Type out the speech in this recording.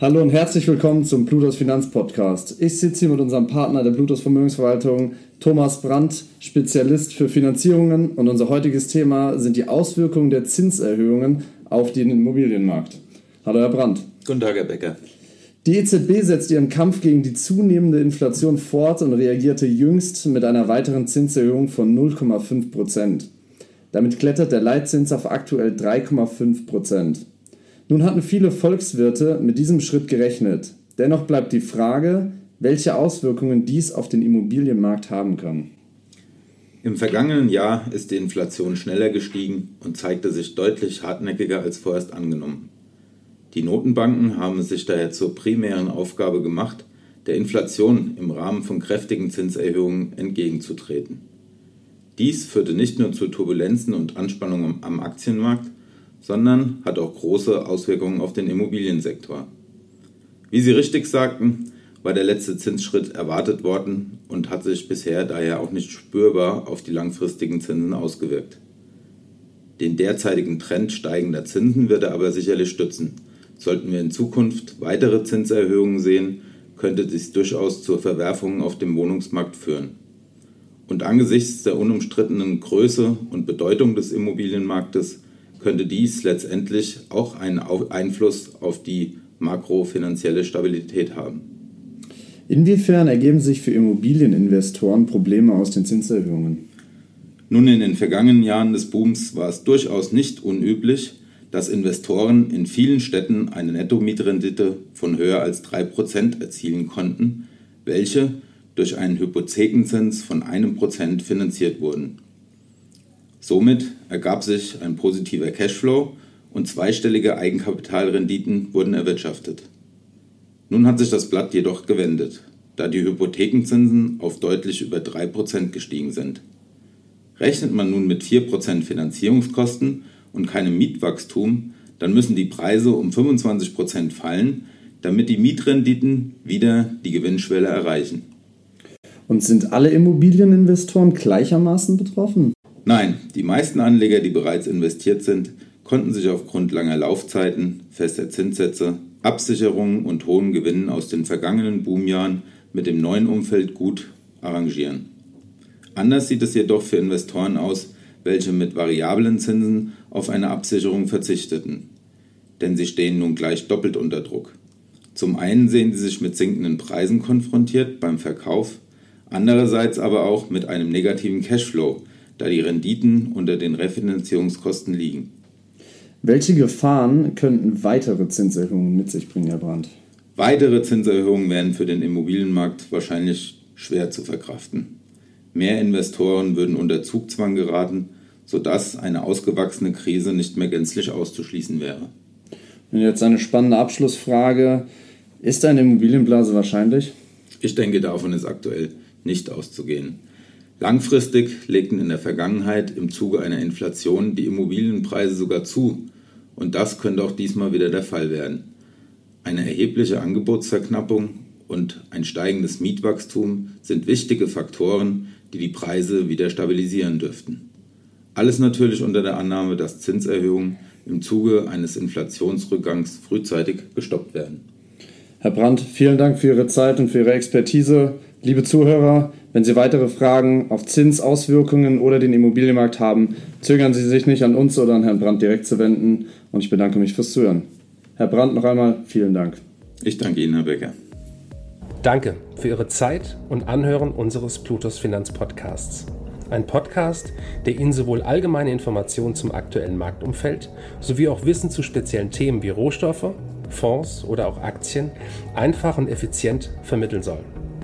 Hallo und herzlich willkommen zum Plutos Finanz Podcast. Ich sitze hier mit unserem Partner der Plutos Vermögensverwaltung, Thomas Brandt, Spezialist für Finanzierungen. Und unser heutiges Thema sind die Auswirkungen der Zinserhöhungen auf den Immobilienmarkt. Hallo, Herr Brandt. Guten Tag, Herr Becker. Die EZB setzt ihren Kampf gegen die zunehmende Inflation fort und reagierte jüngst mit einer weiteren Zinserhöhung von 0,5 Prozent. Damit klettert der Leitzins auf aktuell 3,5 Prozent. Nun hatten viele Volkswirte mit diesem Schritt gerechnet. Dennoch bleibt die Frage, welche Auswirkungen dies auf den Immobilienmarkt haben kann. Im vergangenen Jahr ist die Inflation schneller gestiegen und zeigte sich deutlich hartnäckiger als vorerst angenommen. Die Notenbanken haben es sich daher zur primären Aufgabe gemacht, der Inflation im Rahmen von kräftigen Zinserhöhungen entgegenzutreten. Dies führte nicht nur zu Turbulenzen und Anspannungen am Aktienmarkt, sondern hat auch große Auswirkungen auf den Immobiliensektor. Wie Sie richtig sagten, war der letzte Zinsschritt erwartet worden und hat sich bisher daher auch nicht spürbar auf die langfristigen Zinsen ausgewirkt. Den derzeitigen Trend steigender Zinsen wird er aber sicherlich stützen. Sollten wir in Zukunft weitere Zinserhöhungen sehen, könnte dies durchaus zur Verwerfung auf dem Wohnungsmarkt führen. Und angesichts der unumstrittenen Größe und Bedeutung des Immobilienmarktes könnte dies letztendlich auch einen Einfluss auf die makrofinanzielle Stabilität haben. Inwiefern ergeben sich für Immobilieninvestoren Probleme aus den Zinserhöhungen? Nun, in den vergangenen Jahren des Booms war es durchaus nicht unüblich, dass Investoren in vielen Städten eine Nettomietrendite von höher als 3% erzielen konnten, welche durch einen Hypothekenzins von einem Prozent finanziert wurden. Somit ergab sich ein positiver Cashflow und zweistellige Eigenkapitalrenditen wurden erwirtschaftet. Nun hat sich das Blatt jedoch gewendet, da die Hypothekenzinsen auf deutlich über 3% gestiegen sind. Rechnet man nun mit 4% Finanzierungskosten und keinem Mietwachstum, dann müssen die Preise um 25% fallen, damit die Mietrenditen wieder die Gewinnschwelle erreichen. Und sind alle Immobilieninvestoren gleichermaßen betroffen? Nein, die meisten Anleger, die bereits investiert sind, konnten sich aufgrund langer Laufzeiten, fester Zinssätze, Absicherungen und hohen Gewinnen aus den vergangenen Boomjahren mit dem neuen Umfeld gut arrangieren. Anders sieht es jedoch für Investoren aus, welche mit variablen Zinsen auf eine Absicherung verzichteten. Denn sie stehen nun gleich doppelt unter Druck. Zum einen sehen sie sich mit sinkenden Preisen konfrontiert beim Verkauf, andererseits aber auch mit einem negativen Cashflow, da die Renditen unter den Refinanzierungskosten liegen. Welche Gefahren könnten weitere Zinserhöhungen mit sich bringen, Herr Brandt? Weitere Zinserhöhungen wären für den Immobilienmarkt wahrscheinlich schwer zu verkraften. Mehr Investoren würden unter Zugzwang geraten, sodass eine ausgewachsene Krise nicht mehr gänzlich auszuschließen wäre. Und jetzt eine spannende Abschlussfrage. Ist eine Immobilienblase wahrscheinlich? Ich denke, davon ist aktuell nicht auszugehen. Langfristig legten in der Vergangenheit im Zuge einer Inflation die Immobilienpreise sogar zu, und das könnte auch diesmal wieder der Fall werden. Eine erhebliche Angebotsverknappung und ein steigendes Mietwachstum sind wichtige Faktoren, die die Preise wieder stabilisieren dürften. Alles natürlich unter der Annahme, dass Zinserhöhungen im Zuge eines Inflationsrückgangs frühzeitig gestoppt werden. Herr Brandt, vielen Dank für Ihre Zeit und für Ihre Expertise. Liebe Zuhörer, wenn Sie weitere Fragen auf Zinsauswirkungen oder den Immobilienmarkt haben, zögern Sie sich nicht an uns oder an Herrn Brandt direkt zu wenden und ich bedanke mich fürs Zuhören. Herr Brandt, noch einmal vielen Dank. Ich danke Ihnen, Herr Becker. Danke für Ihre Zeit und Anhören unseres Plutos Finanzpodcasts. Ein Podcast, der Ihnen sowohl allgemeine Informationen zum aktuellen Marktumfeld sowie auch Wissen zu speziellen Themen wie Rohstoffe, Fonds oder auch Aktien einfach und effizient vermitteln soll.